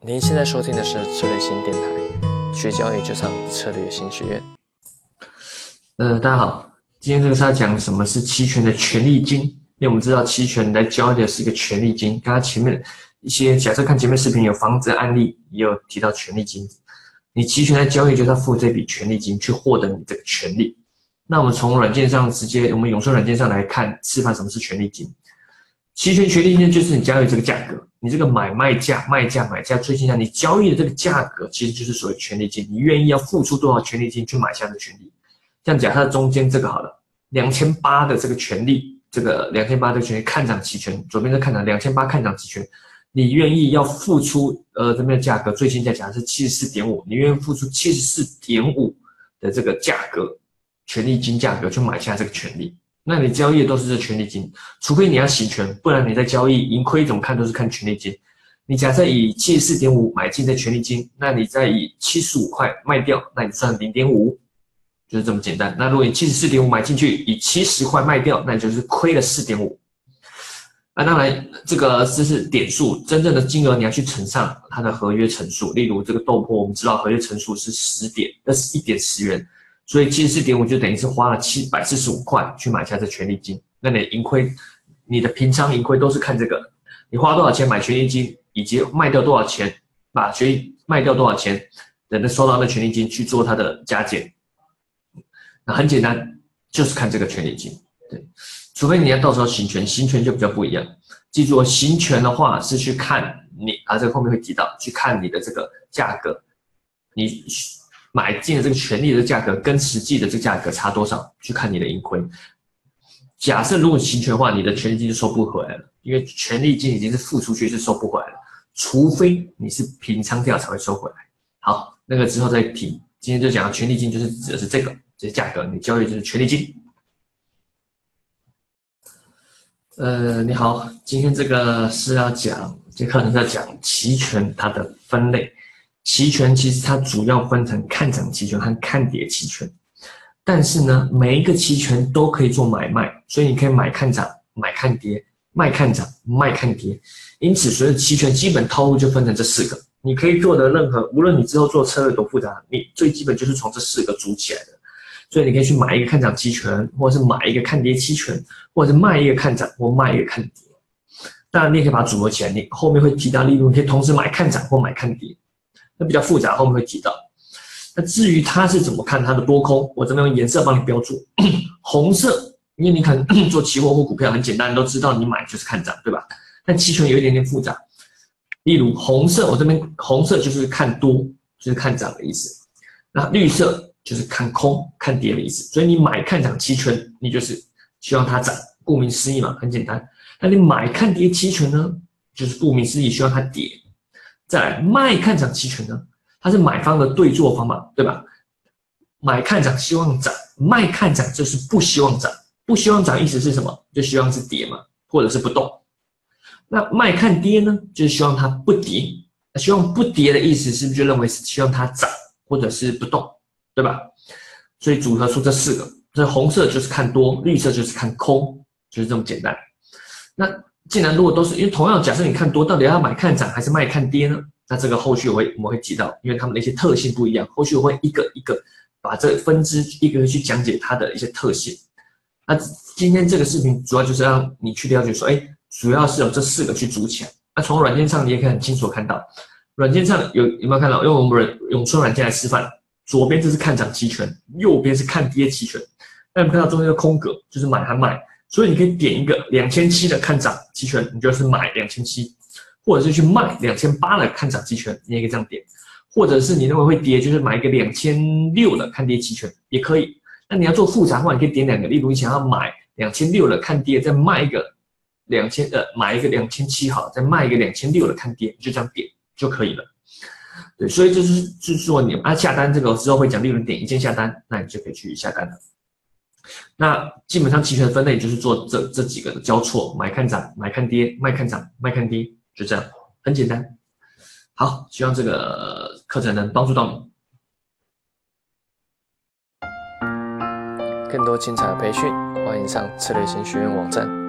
您现在收听的是策略新电台，学交易就上策略新学院。呃，大家好，今天这个是要讲什么是期权的权利金，因为我们知道期权来交易的是一个权利金。刚刚前面一些假设看前面视频有房子案例，也有提到权利金。你期权来交易就是要付这笔权利金去获得你这个权利。那我们从软件上直接，我们永顺软件上来看示范什么是权利金。期权权利金就是你交易这个价格。你这个买卖价、卖价、买价、最近价，你交易的这个价格其实就是所谓权利金。你愿意要付出多少权利金去买下的权利？这样讲，它的中间这个好了，两千八的这个权利，这个两千八的权利看涨期权，左边是看涨两千八看涨期权，你愿意要付出呃这边的价格最新价假设是七十四点五，你愿意付出七十四点五的这个价格权利金价格去买下这个权利？那你交易的都是这权利金，除非你要洗权，不然你在交易盈亏怎么看都是看权利金。你假设以七十四点五买进的权利金，那你再以七十五块卖掉，那你算零点五，就是这么简单。那如果你七十四点五买进去，以七十块卖掉，那你就是亏了四点五。那当然，这个这是点数，真正的金额你要去乘上它的合约乘数。例如这个豆粕，我们知道合约乘数是十点，那是一点十元。所以七十四点五就等于是花了七百四十五块去买下这权利金，那你盈亏，你的平仓盈亏都是看这个，你花多少钱买权利金，以及卖掉多少钱，把权利卖掉多少钱，等着收到那权利金去做它的加减。那很简单，就是看这个权利金，对，除非你要到时候行权，行权就比较不一样。记住，行权的话是去看你啊，这个后面会提到，去看你的这个价格，你。买进的这个权利的价格跟实际的这个价格差多少？去看你的盈亏。假设如果行权的话，你的权利金就收不回来了，因为权利金已经是付出去是收不回来了，除非你是平仓掉才会收回来。好，那个之后再提。今天就讲权利金就是指的是这个，这价格你交易就是权利金。呃，你好，今天这个是要讲，这课程在讲期权它的分类。期权其实它主要分成看涨期权和看跌期权，但是呢，每一个期权都可以做买卖，所以你可以买看涨，买看跌，卖看涨，卖看跌。因此，所有期权基本套路就分成这四个。你可以做的任何，无论你之后做策略多复杂，你最基本就是从这四个组起来的。所以你可以去买一个看涨期权，或者是买一个看跌期权，或者是卖一个看涨或卖一个看跌。当然，你也可以把它组合起来。你后面会提到，例如你可以同时买看涨或买看跌。那比较复杂，后面会提到。那至于它是怎么看它的多空，我这边用颜色帮你标注。红色，因为你可能 做期货或股票很简单，都知道你买就是看涨，对吧？但期权有一点点复杂。例如红色，我这边红色就是看多，就是看涨的意思。那绿色就是看空、看跌的意思。所以你买看涨期权，你就是希望它涨，顾名思义嘛，很简单。那你买看跌期权呢，就是顾名思义，希望它跌。再卖看涨期权呢，它是买方的对做方嘛，对吧？买看涨希望涨，卖看涨就是不希望涨，不希望涨意思是什么？就希望是跌嘛，或者是不动。那卖看跌呢，就是希望它不跌。希望不跌的意思是不是就认为是希望它涨，或者是不动，对吧？所以组合出这四个，这红色就是看多，绿色就是看空，就是这么简单。那。既然如果都是因为同样假设你看多，到底要买看涨还是卖看跌呢？那这个后续我会我们会提到，因为他们的一些特性不一样，后续我会一个一个把这分支一个个去讲解它的一些特性。那今天这个视频主要就是让你去了解说，哎，主要是有这四个去组起来。那从软件上你也可以很清楚看到，软件上有有没有看到？用我们永春软件来示范，左边这是看涨期权，右边是看跌期权。那我们看到中间的空格就是买和卖。所以你可以点一个两千七的看涨期权，你就是买两千七，或者是去卖两千八的看涨期权，你也可以这样点，或者是你认为会跌，就是买一个两千六的看跌期权也可以。那你要做复杂的话，你可以点两个，例如你想要买两千六的看跌，再卖一个两千呃买一个两千七好，再卖一个两千六的看跌，就这样点就可以了。对，所以就是就是说你啊下单这个之后会讲，利润点一键下单，那你就可以去下单了。那基本上期权分类就是做这这几个的交错，买看涨，买看跌，卖看涨，卖看跌，就这样，很简单。好，希望这个课程能帮助到你。更多精彩的培训，欢迎上策略型学院网站。